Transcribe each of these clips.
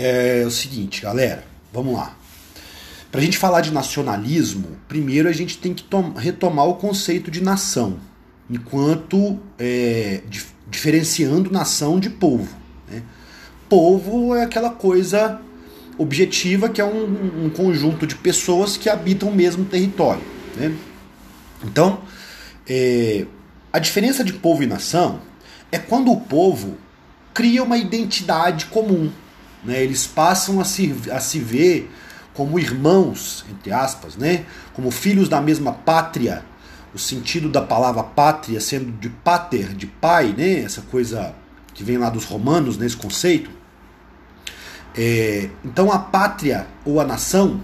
é o seguinte, galera, vamos lá. Para a gente falar de nacionalismo, primeiro a gente tem que retomar o conceito de nação, enquanto é, dif diferenciando nação de povo. Né? Povo é aquela coisa objetiva que é um, um, conjunto de pessoas que habitam o mesmo território. Né? Então, é, a diferença de povo e nação é quando o povo cria uma identidade comum. Né? Eles passam a se, a se ver como irmãos, entre aspas, né? como filhos da mesma pátria, o sentido da palavra pátria sendo de pater, de pai, né? essa coisa que vem lá dos romanos, nesse conceito. É, então a pátria ou a nação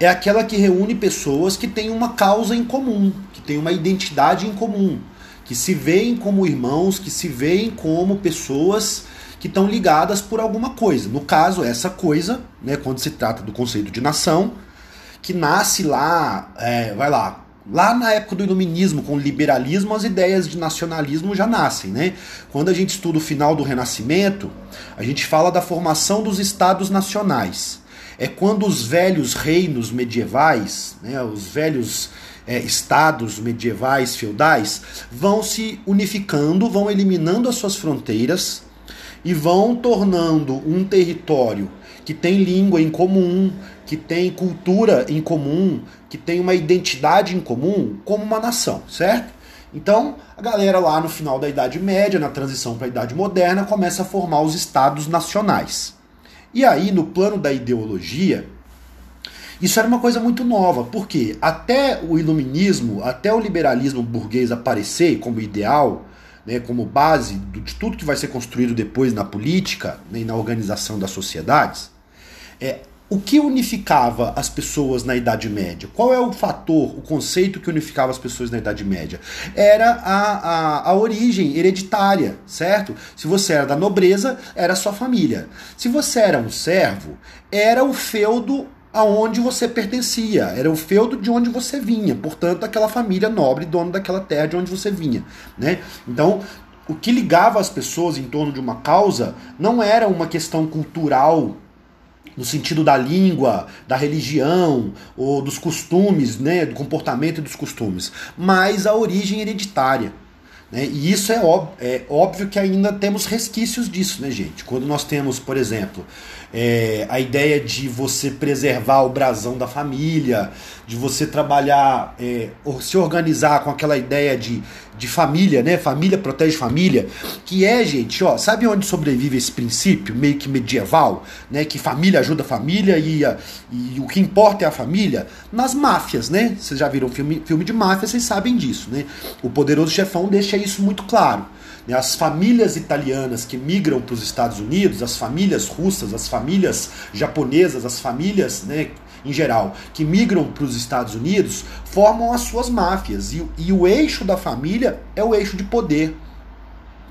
é aquela que reúne pessoas que têm uma causa em comum, que têm uma identidade em comum, que se veem como irmãos, que se veem como pessoas que estão ligadas por alguma coisa. No caso, essa coisa, né, quando se trata do conceito de nação, que nasce lá, é, vai lá, lá na época do iluminismo, com o liberalismo, as ideias de nacionalismo já nascem, né? Quando a gente estuda o final do Renascimento, a gente fala da formação dos estados nacionais. É quando os velhos reinos medievais, né, os velhos é, estados medievais feudais, vão se unificando, vão eliminando as suas fronteiras, e vão tornando um território que tem língua em comum, que tem cultura em comum, que tem uma identidade em comum, como uma nação, certo? Então, a galera lá no final da Idade Média, na transição para a Idade Moderna, começa a formar os estados nacionais. E aí, no plano da ideologia, isso era uma coisa muito nova, porque até o iluminismo, até o liberalismo burguês aparecer como ideal, né, como base de tudo que vai ser construído depois na política né, e na organização das sociedades, é, o que unificava as pessoas na Idade Média? Qual é o fator, o conceito que unificava as pessoas na Idade Média? Era a, a, a origem hereditária, certo? Se você era da nobreza, era sua família. Se você era um servo, era o feudo aonde você pertencia, era o feudo de onde você vinha, portanto, aquela família nobre, dono daquela terra de onde você vinha, né? Então, o que ligava as pessoas em torno de uma causa não era uma questão cultural no sentido da língua, da religião ou dos costumes, né, do comportamento e dos costumes, mas a origem hereditária. Né? E isso é, óbvio, é óbvio que ainda temos resquícios disso, né, gente? Quando nós temos, por exemplo, é, a ideia de você preservar o brasão da família, de você trabalhar, é, se organizar com aquela ideia de, de família, né? Família protege família, que é, gente, ó, sabe onde sobrevive esse princípio meio que medieval, né? Que família ajuda família e, a, e o que importa é a família? Nas máfias, né? Vocês já viram filme, filme de máfia, vocês sabem disso, né? O poderoso chefão deixa isso muito claro. Né? As famílias italianas que migram para os Estados Unidos, as famílias russas, as famílias japonesas, as famílias né, em geral que migram para os Estados Unidos formam as suas máfias. E, e o eixo da família é o eixo de poder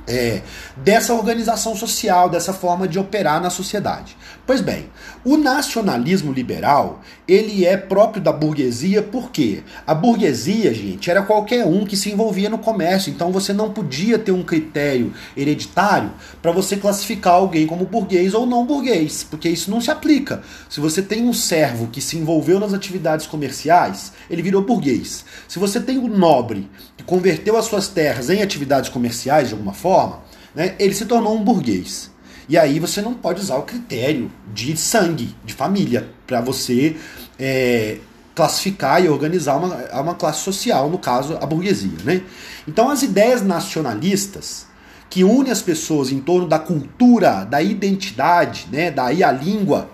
é, dessa organização social, dessa forma de operar na sociedade. Pois bem, o nacionalismo liberal ele é próprio da burguesia porque a burguesia, gente, era qualquer um que se envolvia no comércio, então você não podia ter um critério hereditário para você classificar alguém como burguês ou não burguês, porque isso não se aplica. Se você tem um servo que se envolveu nas atividades comerciais, ele virou burguês. Se você tem um nobre que converteu as suas terras em atividades comerciais de alguma forma, né, ele se tornou um burguês. E aí você não pode usar o critério de sangue, de família, para você é, classificar e organizar uma, uma classe social, no caso, a burguesia. Né? Então as ideias nacionalistas que unem as pessoas em torno da cultura, da identidade, né? daí a língua,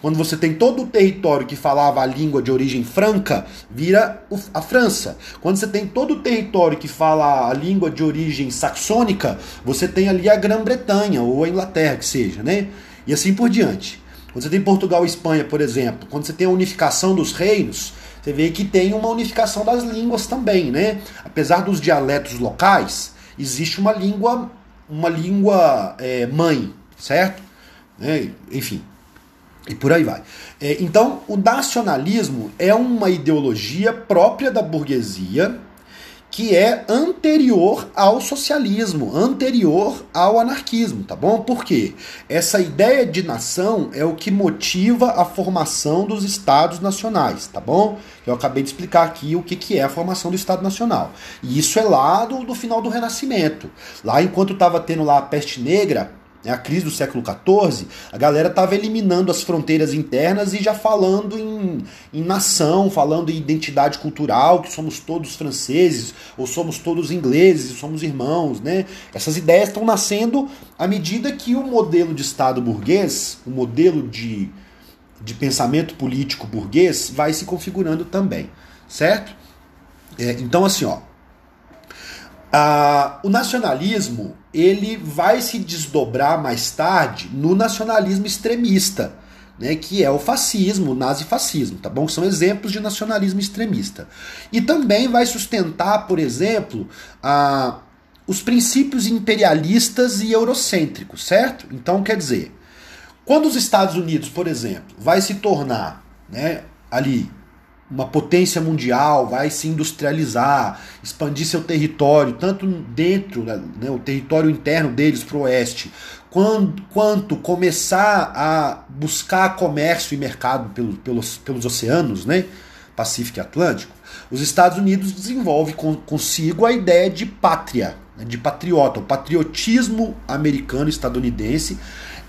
quando você tem todo o território que falava a língua de origem franca, vira a França. Quando você tem todo o território que fala a língua de origem saxônica, você tem ali a Grã-Bretanha ou a Inglaterra, que seja, né? E assim por diante. Quando você tem Portugal e Espanha, por exemplo, quando você tem a unificação dos reinos, você vê que tem uma unificação das línguas também, né? Apesar dos dialetos locais, existe uma língua, uma língua é, mãe, certo? É, enfim, e por aí vai. É, então, o nacionalismo é uma ideologia própria da burguesia que é anterior ao socialismo, anterior ao anarquismo, tá bom? Por quê? Essa ideia de nação é o que motiva a formação dos estados nacionais, tá bom? Eu acabei de explicar aqui o que, que é a formação do Estado Nacional. E isso é lá do, do final do Renascimento. Lá, enquanto estava tendo lá a peste negra, né, a crise do século XIV, a galera estava eliminando as fronteiras internas e já falando em, em nação, falando em identidade cultural, que somos todos franceses, ou somos todos ingleses, somos irmãos, né? Essas ideias estão nascendo à medida que o modelo de Estado burguês, o modelo de, de pensamento político burguês, vai se configurando também, certo? É, então, assim, ó, o nacionalismo ele vai se desdobrar mais tarde no nacionalismo extremista, né, que é o fascismo, o nazifascismo, tá bom? São exemplos de nacionalismo extremista. E também vai sustentar, por exemplo, ah, os princípios imperialistas e eurocêntricos, certo? Então, quer dizer, quando os Estados Unidos, por exemplo, vai se tornar né, ali uma potência mundial, vai se industrializar, expandir seu território, tanto dentro, né, né o território interno deles para o oeste, quanto, quanto começar a buscar comércio e mercado pelo, pelos, pelos oceanos, né, Pacífico e Atlântico, os Estados Unidos desenvolvem consigo a ideia de pátria, né, de patriota, o patriotismo americano-estadunidense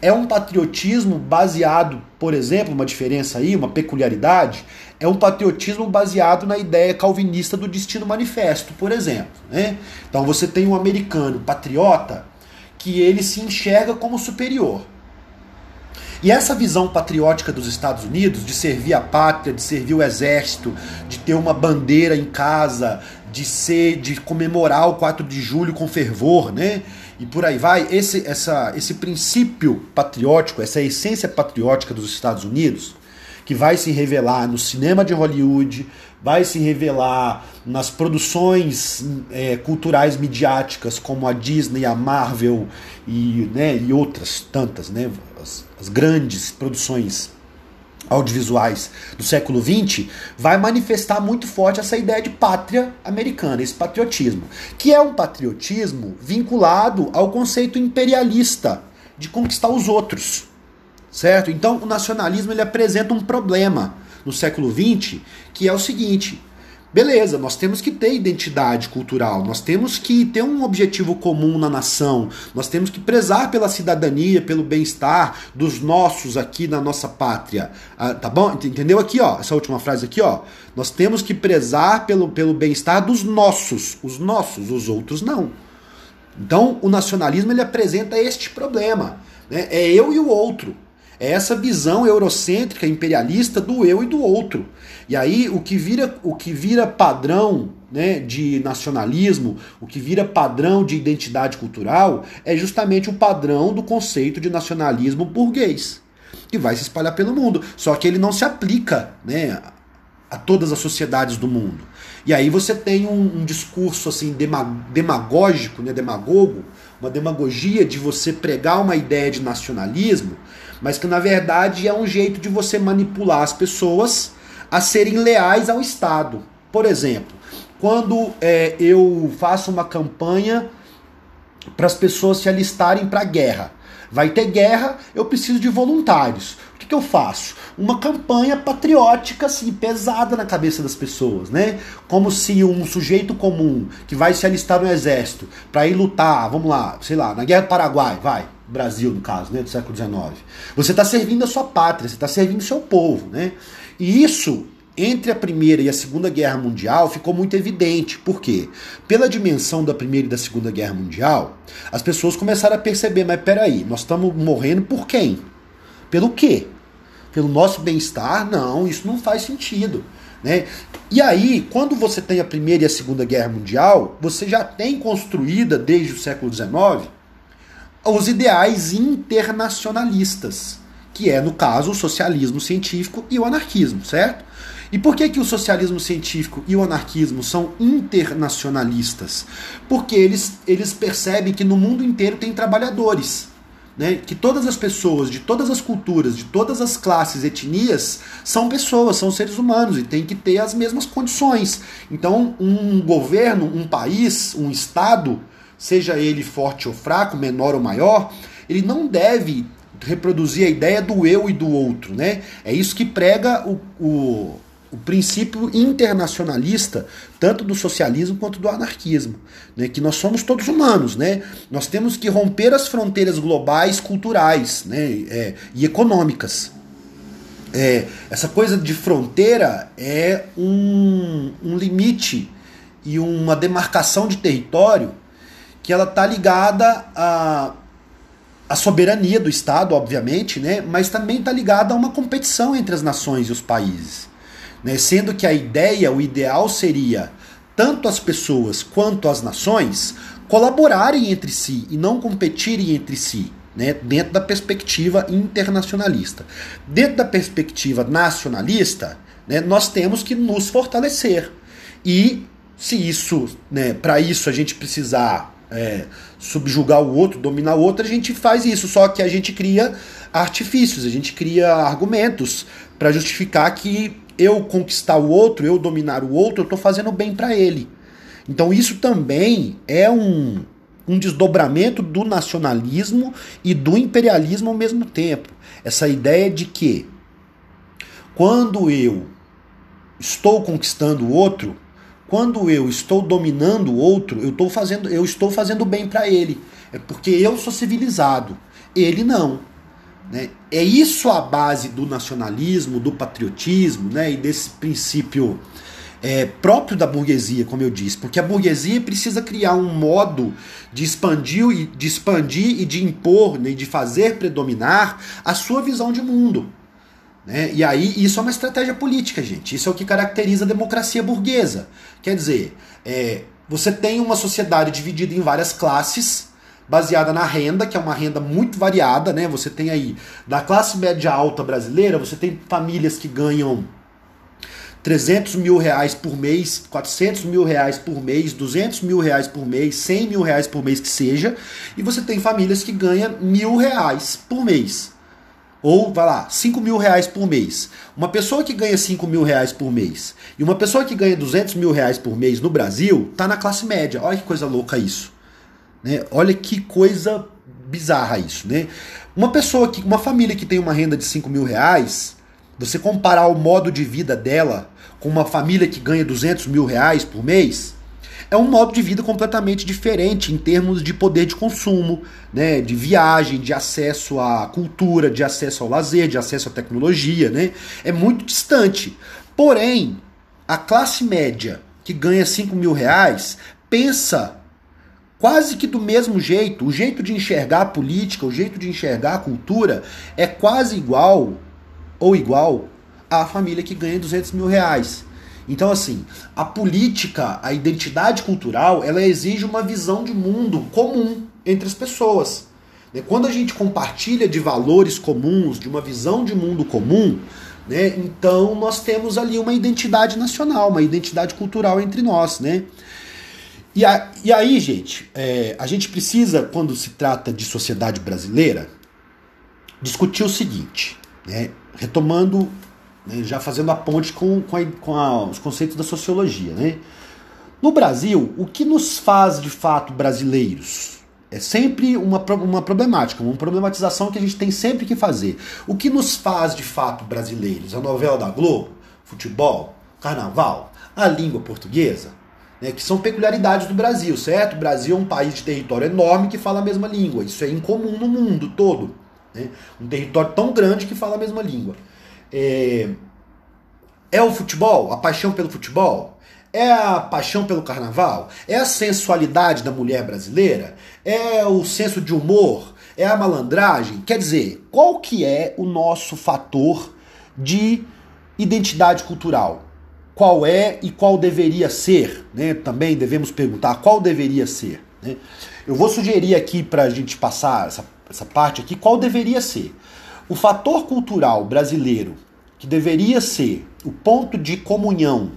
é um patriotismo baseado, por exemplo, uma diferença aí, uma peculiaridade, é um patriotismo baseado na ideia calvinista do destino manifesto, por exemplo. Né? Então você tem um americano patriota que ele se enxerga como superior. E essa visão patriótica dos Estados Unidos, de servir a pátria, de servir o exército, de ter uma bandeira em casa, de ser, de comemorar o 4 de julho com fervor, né? E por aí vai, esse, essa, esse princípio patriótico, essa essência patriótica dos Estados Unidos, que vai se revelar no cinema de Hollywood, vai se revelar nas produções é, culturais midiáticas como a Disney, a Marvel e, né, e outras tantas, né, as, as grandes produções audiovisuais do século XX, vai manifestar muito forte essa ideia de pátria americana, esse patriotismo, que é um patriotismo vinculado ao conceito imperialista de conquistar os outros. Certo? Então o nacionalismo ele apresenta um problema no século XX, que é o seguinte: beleza, nós temos que ter identidade cultural, nós temos que ter um objetivo comum na nação, nós temos que prezar pela cidadania, pelo bem-estar dos nossos aqui na nossa pátria. Ah, tá bom? Entendeu aqui, ó? Essa última frase aqui, ó. Nós temos que prezar pelo, pelo bem-estar dos nossos, os nossos, os outros não. Então, o nacionalismo ele apresenta este problema. Né? É eu e o outro. É essa visão eurocêntrica, imperialista do eu e do outro. E aí o que vira, o que vira padrão né, de nacionalismo, o que vira padrão de identidade cultural, é justamente o padrão do conceito de nacionalismo burguês, que vai se espalhar pelo mundo. Só que ele não se aplica né, a todas as sociedades do mundo. E aí você tem um, um discurso assim demagógico, né, demagogo, uma demagogia de você pregar uma ideia de nacionalismo mas que na verdade é um jeito de você manipular as pessoas a serem leais ao Estado. Por exemplo, quando é, eu faço uma campanha para as pessoas se alistarem para a guerra. Vai ter guerra, eu preciso de voluntários. O que, que eu faço? Uma campanha patriótica assim, pesada na cabeça das pessoas, né? Como se um sujeito comum que vai se alistar no exército para ir lutar, vamos lá, sei lá, na Guerra do Paraguai, vai, Brasil, no caso, né, do século XIX. Você está servindo a sua pátria, você está servindo o seu povo. Né? E isso, entre a Primeira e a Segunda Guerra Mundial, ficou muito evidente. Por quê? Pela dimensão da Primeira e da Segunda Guerra Mundial, as pessoas começaram a perceber, mas peraí, nós estamos morrendo por quem? Pelo quê? Pelo nosso bem-estar? Não, isso não faz sentido. Né? E aí, quando você tem a Primeira e a Segunda Guerra Mundial, você já tem construída desde o século XIX os ideais internacionalistas, que é, no caso, o socialismo científico e o anarquismo, certo? E por que, que o socialismo científico e o anarquismo são internacionalistas? Porque eles, eles percebem que no mundo inteiro tem trabalhadores. né, que todas as pessoas, de todas as culturas, de todas as classes, etnias, são pessoas, são seres humanos e tem que ter as mesmas condições. Então, um governo, um país, um Estado, seja ele forte ou fraco, menor ou maior, ele não deve reproduzir a ideia do eu e do outro. Né? É isso que prega o, o o princípio internacionalista, tanto do socialismo quanto do anarquismo, né? que nós somos todos humanos, né? nós temos que romper as fronteiras globais, culturais né? É, e econômicas. É, essa coisa de fronteira é um, um limite e uma demarcação de território que ela está ligada a a soberania do Estado, obviamente, né? mas também está ligada a uma competição entre as nações e os países né? sendo que a ideia, o ideal seria tanto as pessoas quanto as nações colaborarem entre si e não competirem entre si. Né, dentro da perspectiva internacionalista. Dentro da perspectiva nacionalista, né, nós temos que nos fortalecer. E se isso, né, para isso a gente precisar é, subjugar o outro, dominar o outro, a gente faz isso. Só que a gente cria artifícios, a gente cria argumentos para justificar que eu conquistar o outro, eu dominar o outro, eu estou fazendo bem para ele. Então isso também é um, um desdobramento do nacionalismo e do imperialismo ao mesmo tempo. Essa ideia de que quando eu estou conquistando o outro, quando eu estou dominando o outro, eu estou fazendo, eu estou fazendo bem para ele. É porque eu sou civilizado, ele não. Né? É isso a base do nacionalismo, do patriotismo né? e desse princípio é, próprio da burguesia, como eu disse, porque a burguesia precisa criar um modo de expandir, de expandir e de impor, né, de fazer predominar a sua visão de mundo. Né? E aí isso é uma estratégia política, gente. Isso é o que caracteriza a democracia burguesa. Quer dizer, é, você tem uma sociedade dividida em várias classes baseada na renda, que é uma renda muito variada, né? Você tem aí, da classe média alta brasileira, você tem famílias que ganham 300 mil reais por mês, 400 mil reais por mês, 200 mil reais por mês, 100 mil reais por mês que seja, e você tem famílias que ganham mil reais por mês. Ou, vai lá, 5 mil reais por mês. Uma pessoa que ganha 5 mil reais por mês e uma pessoa que ganha 200 mil reais por mês no Brasil, tá na classe média. Olha que coisa louca isso. Né? Olha que coisa bizarra isso, né? Uma pessoa que, uma família que tem uma renda de 5 mil reais, você comparar o modo de vida dela com uma família que ganha 200 mil reais por mês, é um modo de vida completamente diferente em termos de poder de consumo, né, de viagem, de acesso à cultura, de acesso ao lazer, de acesso à tecnologia, né? É muito distante. Porém, a classe média que ganha 5 mil reais pensa quase que do mesmo jeito. O jeito de enxergar a política, o jeito de enxergar a cultura é quase igual ou igual à família que ganha 200 mil reais. Então, assim, a política, a identidade cultural, ela exige uma visão de mundo comum entre as pessoas. Né? Quando a gente compartilha de valores comuns, de uma visão de mundo comum, né, então nós temos ali uma identidade nacional, uma identidade cultural entre nós, né? E, a, e aí, gente, é, a gente precisa, quando se trata de sociedade brasileira, discutir o seguinte, né? retomando, né, já fazendo a ponte com, com, a, com a, os conceitos da sociologia. Né? No Brasil, o que nos faz de fato brasileiros? É sempre uma, uma problemática, uma problematização que a gente tem sempre que fazer. O que nos faz de fato brasileiros? A novela da Globo? Futebol? Carnaval? A língua portuguesa? né, que são peculiaridades do Brasil, certo? O Brasil é um país de território enorme que fala a mesma língua. Isso é incomum no mundo todo. Né? Um território tão grande que fala a mesma língua. É... é o futebol? A paixão pelo futebol? É a paixão pelo carnaval? É a sensualidade da mulher brasileira? É o senso de humor? É a malandragem? Quer dizer, qual que é o nosso fator de identidade cultural? qual é e qual deveria ser, né? Também devemos perguntar qual deveria ser. Né? Eu vou sugerir aqui para a gente passar essa, essa parte aqui qual deveria ser. O fator cultural brasileiro que deveria ser o ponto de comunhão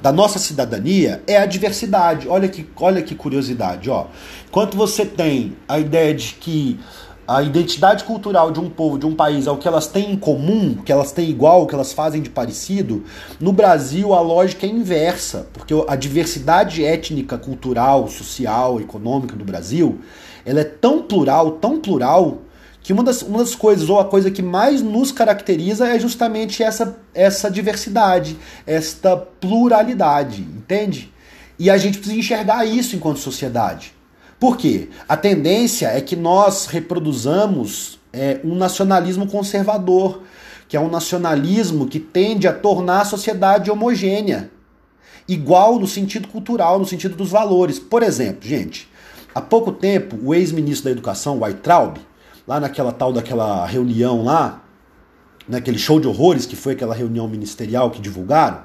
da nossa cidadania é a diversidade. Olha que, olha que curiosidade, ó. Enquanto você tem a ideia de que a identidade cultural de um povo, de um país, é o que elas têm em comum, que elas têm igual, o que elas fazem de parecido, no Brasil a lógica é inversa, porque a diversidade étnica, cultural, social, econômica do Brasil, ela é tão plural, tão plural, que uma das, uma das coisas, ou a coisa que mais nos caracteriza é justamente essa, essa diversidade, esta pluralidade, entende? E a gente precisa enxergar isso enquanto sociedade. Por quê? A tendência é que nós reproduzamos é, um nacionalismo conservador, que é um nacionalismo que tende a tornar a sociedade homogênea, igual no sentido cultural, no sentido dos valores. Por exemplo, gente, há pouco tempo, o ex-ministro da Educação, Weitraub, lá naquela tal daquela reunião lá, naquele show de horrores que foi aquela reunião ministerial que divulgaram,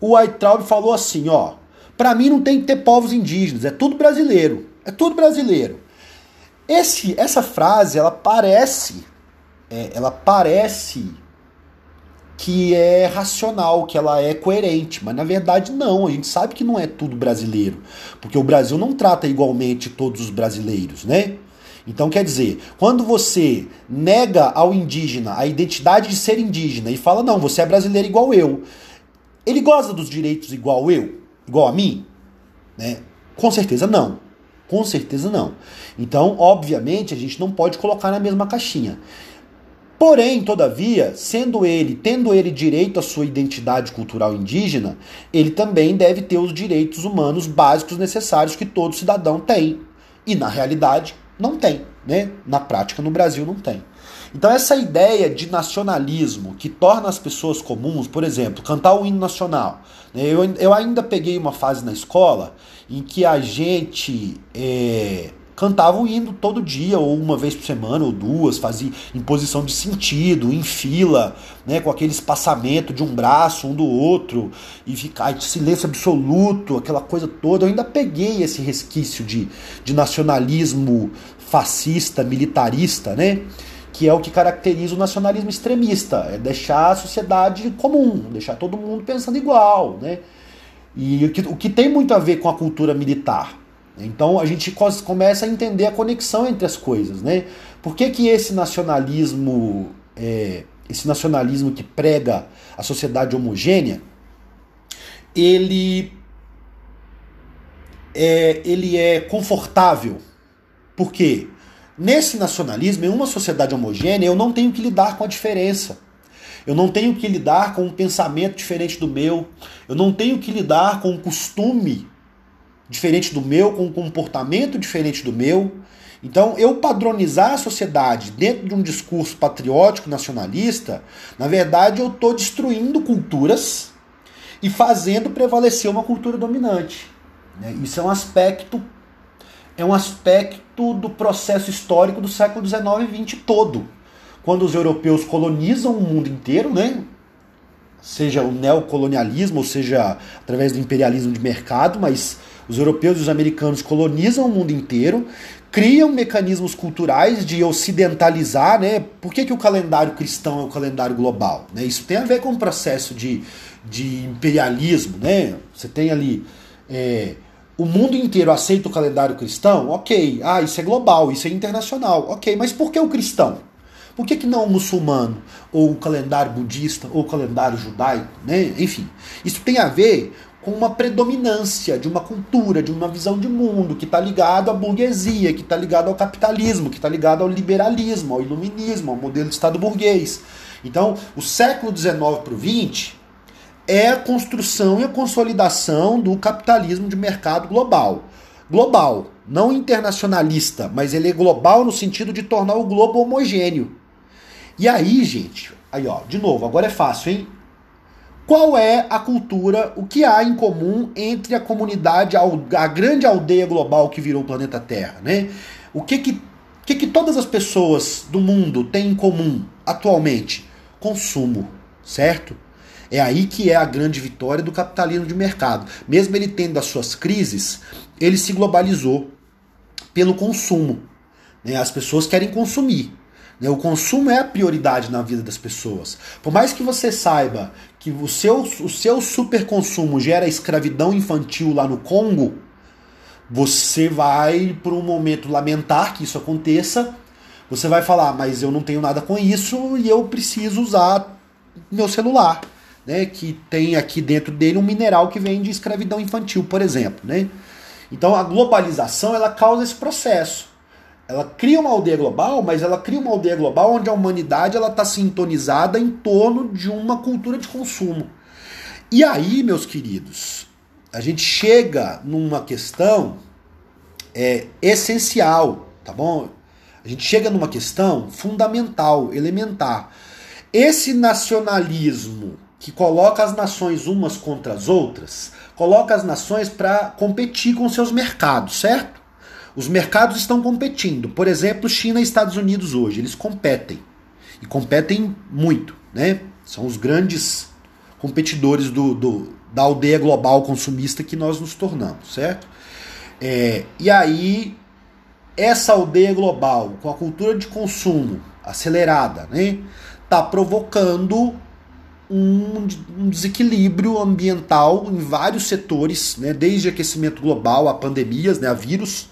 o Weitraub falou assim, ó, para mim não tem que ter povos indígenas, é tudo brasileiro. É tudo brasileiro. Esse, essa frase, ela parece, é, ela parece que é racional, que ela é coerente, mas na verdade não, a gente sabe que não é tudo brasileiro, porque o Brasil não trata igualmente todos os brasileiros, né? Então quer dizer, quando você nega ao indígena a identidade de ser indígena e fala, não, você é brasileiro igual eu, ele goza dos direitos igual eu, igual a mim? Né? Com certeza não. Com certeza não. Então, obviamente, a gente não pode colocar na mesma caixinha. Porém, todavia, sendo ele, tendo ele direito à sua identidade cultural indígena, ele também deve ter os direitos humanos básicos necessários que todo cidadão tem. E na realidade, não tem, né? Na prática, no Brasil não tem. Então essa ideia de nacionalismo que torna as pessoas comuns, por exemplo, cantar o hino nacional. Né? Eu, eu ainda peguei uma fase na escola em que a gente é, cantava o hino todo dia, ou uma vez por semana, ou duas, fazia em posição de sentido, em fila, né, com aquele espaçamento de um braço, um do outro, e ficar silêncio absoluto, aquela coisa toda. Eu ainda peguei esse resquício de, de nacionalismo fascista, militarista, né? que é o que caracteriza o nacionalismo extremista, é deixar a sociedade comum, deixar todo mundo pensando igual, né? E o que, o que tem muito a ver com a cultura militar. Então a gente começa a entender a conexão entre as coisas, né? Por que, que esse nacionalismo, é, esse nacionalismo que prega a sociedade homogênea, ele é, ele é confortável. Por quê? Nesse nacionalismo, em uma sociedade homogênea, eu não tenho que lidar com a diferença. Eu não tenho que lidar com um pensamento diferente do meu. Eu não tenho que lidar com um costume diferente do meu, com um comportamento diferente do meu. Então, eu padronizar a sociedade dentro de um discurso patriótico nacionalista, na verdade, eu estou destruindo culturas e fazendo prevalecer uma cultura dominante. Né? Isso é um aspecto é um aspecto do processo histórico do século XIX e XX todo quando os europeus colonizam o mundo inteiro, né? Seja o neocolonialismo, ou seja, através do imperialismo de mercado, mas os europeus e os americanos colonizam o mundo inteiro, criam mecanismos culturais de ocidentalizar, né? Por que, que o calendário cristão é o calendário global? Né? Isso tem a ver com o processo de, de imperialismo, né? Você tem ali. É, o mundo inteiro aceita o calendário cristão? Ok. Ah, isso é global, isso é internacional. Ok, mas por que o cristão? Por que, que não o muçulmano, ou o calendário budista, ou o calendário judaico? Né? Enfim, isso tem a ver com uma predominância de uma cultura, de uma visão de mundo que está ligado à burguesia, que está ligado ao capitalismo, que está ligado ao liberalismo, ao iluminismo, ao modelo de Estado burguês. Então, o século XIX para o XX é a construção e a consolidação do capitalismo de mercado global. Global, não internacionalista, mas ele é global no sentido de tornar o globo homogêneo. E aí, gente, aí ó, de novo, agora é fácil, hein? Qual é a cultura, o que há em comum entre a comunidade, a grande aldeia global que virou o planeta Terra, né? O que que, que, que todas as pessoas do mundo têm em comum atualmente? Consumo, certo? É aí que é a grande vitória do capitalismo de mercado. Mesmo ele tendo as suas crises, ele se globalizou pelo consumo. Né? As pessoas querem consumir. Né? O consumo é a prioridade na vida das pessoas. Por mais que você saiba que o seu, o seu superconsumo gera escravidão infantil lá no Congo, você vai, por um momento, lamentar que isso aconteça, você vai falar, mas eu não tenho nada com isso e eu preciso usar meu celular, né? Que tem aqui dentro dele um mineral que vem de escravidão infantil, por exemplo, né? Então a globalização ela causa esse processo. Ela cria uma aldeia global, mas ela cria uma aldeia global onde a humanidade ela está sintonizada em torno de uma cultura de consumo. E aí, meus queridos, a gente chega numa questão é, essencial, tá bom? A gente chega numa questão fundamental, elementar. Esse nacionalismo que coloca as nações umas contra as outras, coloca as nações para competir com seus mercados, certo? Os mercados estão competindo. Por exemplo, China e Estados Unidos hoje, eles competem. E competem muito, né? São os grandes competidores do, do da aldeia global consumista que nós nos tornamos, certo? É, e aí essa aldeia global, com a cultura de consumo acelerada, né, tá provocando um, um, desequilíbrio ambiental em vários setores, né, desde aquecimento global a pandemias, né, a vírus,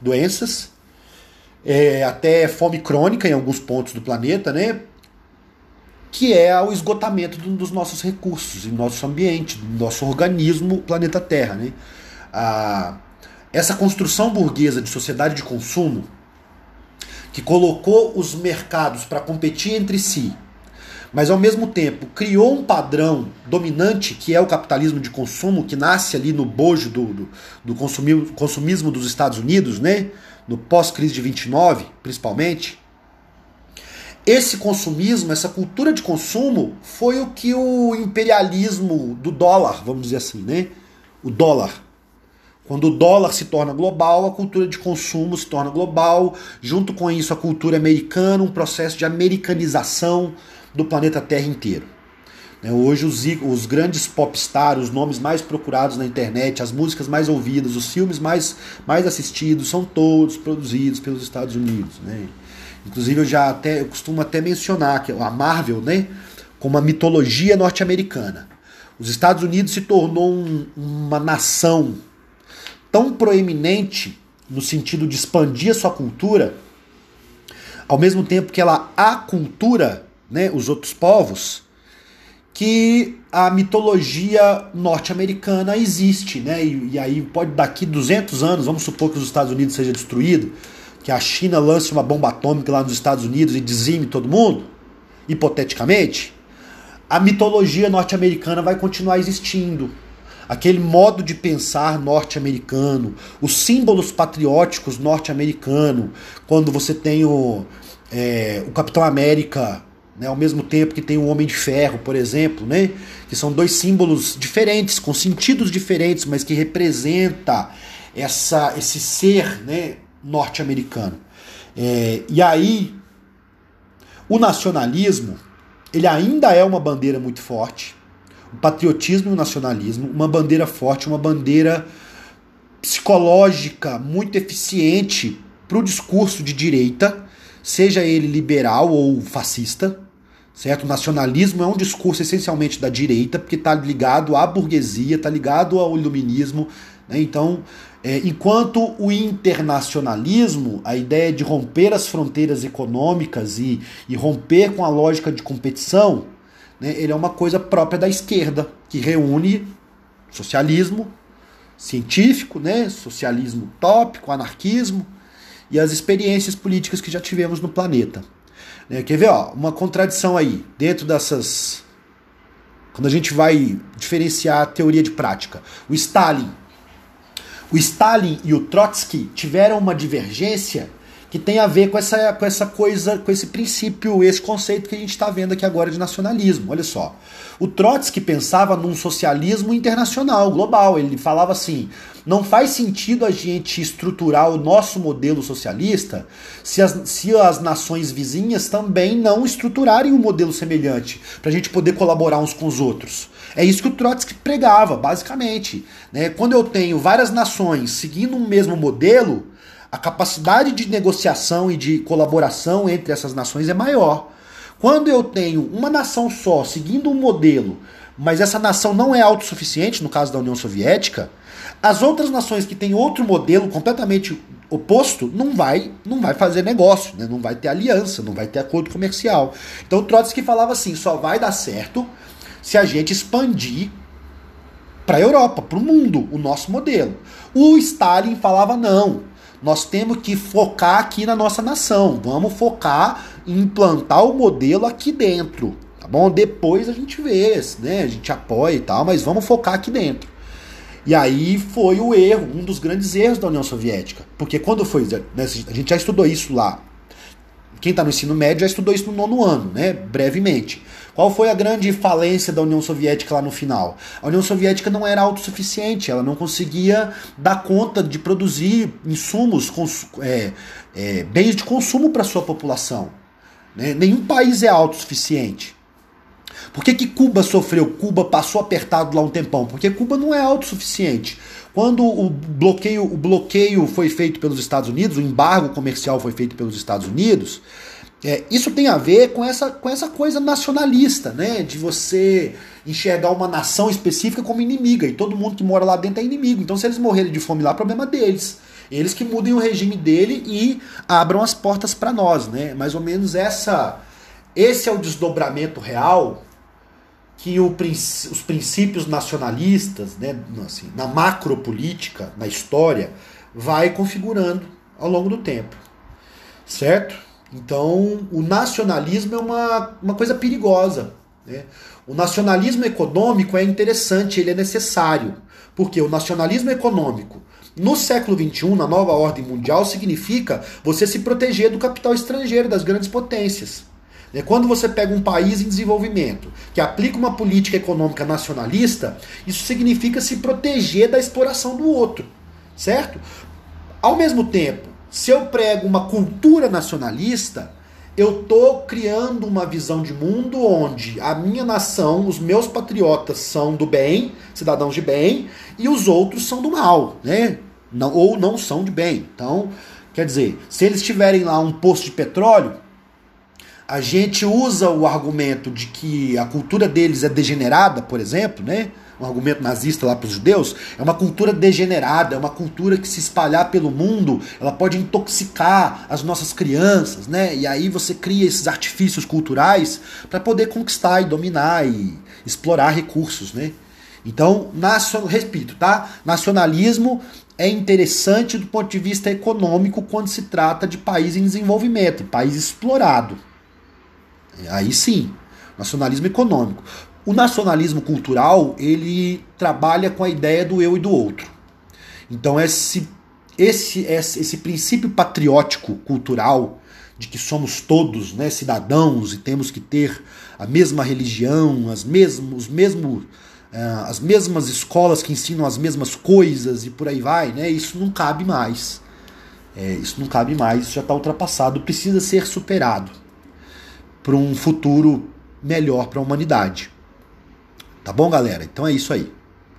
doenças, é, até fome crônica em alguns pontos do planeta, né, que é o esgotamento dos nossos recursos, do nosso ambiente, do nosso organismo, planeta Terra. Né. A, essa construção burguesa de sociedade de consumo, que colocou os mercados para competir entre si, mas ao mesmo tempo criou um padrão dominante que é o capitalismo de consumo, que nasce ali no bojo do, do, do consumismo, consumismo dos Estados Unidos, né? no pós-crise de 29, principalmente. Esse consumismo, essa cultura de consumo, foi o que o imperialismo do dólar, vamos dizer assim, né? O dólar quando o dólar se torna global, a cultura de consumo se torna global, junto com isso a cultura americana, um processo de americanização do planeta Terra inteiro. Né, hoje os, os grandes popstars, os nomes mais procurados na internet, as músicas mais ouvidas, os filmes mais, mais assistidos são todos produzidos pelos Estados Unidos. Né? Inclusive eu já até eu costumo até mencionar que a Marvel, né, como uma mitologia norte-americana. Os Estados Unidos se tornou um, uma nação tão proeminente no sentido de expandir a sua cultura, ao mesmo tempo que ela acultura né, os outros povos, que a mitologia norte-americana existe, né? E, e, aí pode daqui 200 anos, vamos supor que os Estados Unidos seja destruído, que a China lance uma bomba atômica lá nos Estados Unidos e dizime todo mundo, hipoteticamente, a mitologia norte-americana vai continuar existindo aquele modo de pensar norte-americano, os símbolos patrióticos norte-americano, quando você tem o, é, o Capitão América, né, ao mesmo tempo que tem o Homem de Ferro, por exemplo, né, que são dois símbolos diferentes, com sentidos diferentes, mas que representa essa, esse ser né, norte-americano. É, e aí, o nacionalismo, ele ainda é uma bandeira muito forte, o patriotismo e o nacionalismo, uma bandeira forte, uma bandeira psicológica muito eficiente para o discurso de direita, seja ele liberal ou fascista, certo? O nacionalismo é um discurso essencialmente da direita, porque está ligado à burguesia, está ligado ao iluminismo. Né? Então, é, enquanto o internacionalismo, a ideia de romper as fronteiras econômicas e, e romper com a lógica de competição, né, ele é uma coisa própria da esquerda, que reúne socialismo científico, né, socialismo tópico, anarquismo e as experiências políticas que já tivemos no planeta. Né, quer ver ó, uma contradição aí, dentro dessas. Quando a gente vai diferenciar a teoria de prática. O Stalin. O Stalin e o Trotsky tiveram uma divergência que tem a ver com essa, com essa coisa, com esse princípio, esse conceito que a gente está vendo aqui agora de nacionalismo. Olha só. O Trotsky pensava num socialismo internacional, global. Ele falava assim: não faz sentido a gente estruturar o nosso modelo socialista se as, se as nações vizinhas também não estruturarem um modelo semelhante, para a gente poder colaborar uns com os outros. É isso que o Trotsky pregava, basicamente. Né? Quando eu tenho várias nações seguindo um mesmo modelo, a capacidade de negociação e de colaboração entre essas nações é maior. Quando eu tenho uma nação só seguindo um modelo, mas essa nação não é autossuficiente, no caso da União Soviética, as outras nações que têm outro modelo completamente oposto não vai não vai fazer negócio, né? não vai ter aliança, não vai ter acordo comercial. Então Trotsky falava assim, só vai dar certo se a gente expandir para a Europa, para o mundo, o nosso modelo. O Stalin falava não, nós temos que focar aqui na nossa nação, vamos focar em implantar o modelo aqui dentro, tá bom? Depois a gente vê, né? A gente apoia e tal, mas vamos focar aqui dentro. E aí foi o erro, um dos grandes erros da União Soviética. Porque quando foi. Né, a gente já estudou isso lá. Quem está no ensino médio já estudou isso no nono ano, né? Brevemente. Qual foi a grande falência da União Soviética lá no final? A União Soviética não era autossuficiente, ela não conseguia dar conta de produzir insumos, é, é, bens de consumo para sua população. Né? Nenhum país é autossuficiente. Por que, que Cuba sofreu? Cuba passou apertado lá um tempão? Porque Cuba não é autossuficiente. Quando o bloqueio, o bloqueio foi feito pelos Estados Unidos, o embargo comercial foi feito pelos Estados Unidos, é, isso tem a ver com essa, com essa coisa nacionalista, né? De você enxergar uma nação específica como inimiga e todo mundo que mora lá dentro é inimigo. Então, se eles morrerem de fome lá, é problema deles. Eles que mudem o regime dele e abram as portas para nós, né? Mais ou menos essa, esse é o desdobramento real que o, os princípios nacionalistas, né, assim, na macropolítica, na história, vai configurando ao longo do tempo. Certo? Então, o nacionalismo é uma, uma coisa perigosa. Né? O nacionalismo econômico é interessante, ele é necessário. Porque o nacionalismo econômico, no século XXI, na nova ordem mundial, significa você se proteger do capital estrangeiro, das grandes potências. É quando você pega um país em desenvolvimento que aplica uma política econômica nacionalista, isso significa se proteger da exploração do outro, certo? Ao mesmo tempo, se eu prego uma cultura nacionalista, eu estou criando uma visão de mundo onde a minha nação, os meus patriotas são do bem, cidadãos de bem, e os outros são do mal, né? Não, ou não são de bem. Então, quer dizer, se eles tiverem lá um posto de petróleo, a gente usa o argumento de que a cultura deles é degenerada, por exemplo, né? Um argumento nazista lá para os judeus, é uma cultura degenerada, é uma cultura que se espalhar pelo mundo, ela pode intoxicar as nossas crianças, né? E aí você cria esses artifícios culturais para poder conquistar e dominar e explorar recursos, né? Então, nacion... repito, tá? Nacionalismo é interessante do ponto de vista econômico quando se trata de país em desenvolvimento, país explorado. Aí sim, nacionalismo econômico. O nacionalismo cultural, ele trabalha com a ideia do eu e do outro. Então esse esse esse, esse princípio patriótico cultural de que somos todos, né, cidadãos e temos que ter a mesma religião, as mesmos, os mesmos uh, as mesmas escolas que ensinam as mesmas coisas e por aí vai, né? Isso não cabe mais. É, isso não cabe mais, isso já está ultrapassado, precisa ser superado para um futuro melhor para a humanidade. Tá bom, galera? Então é isso aí.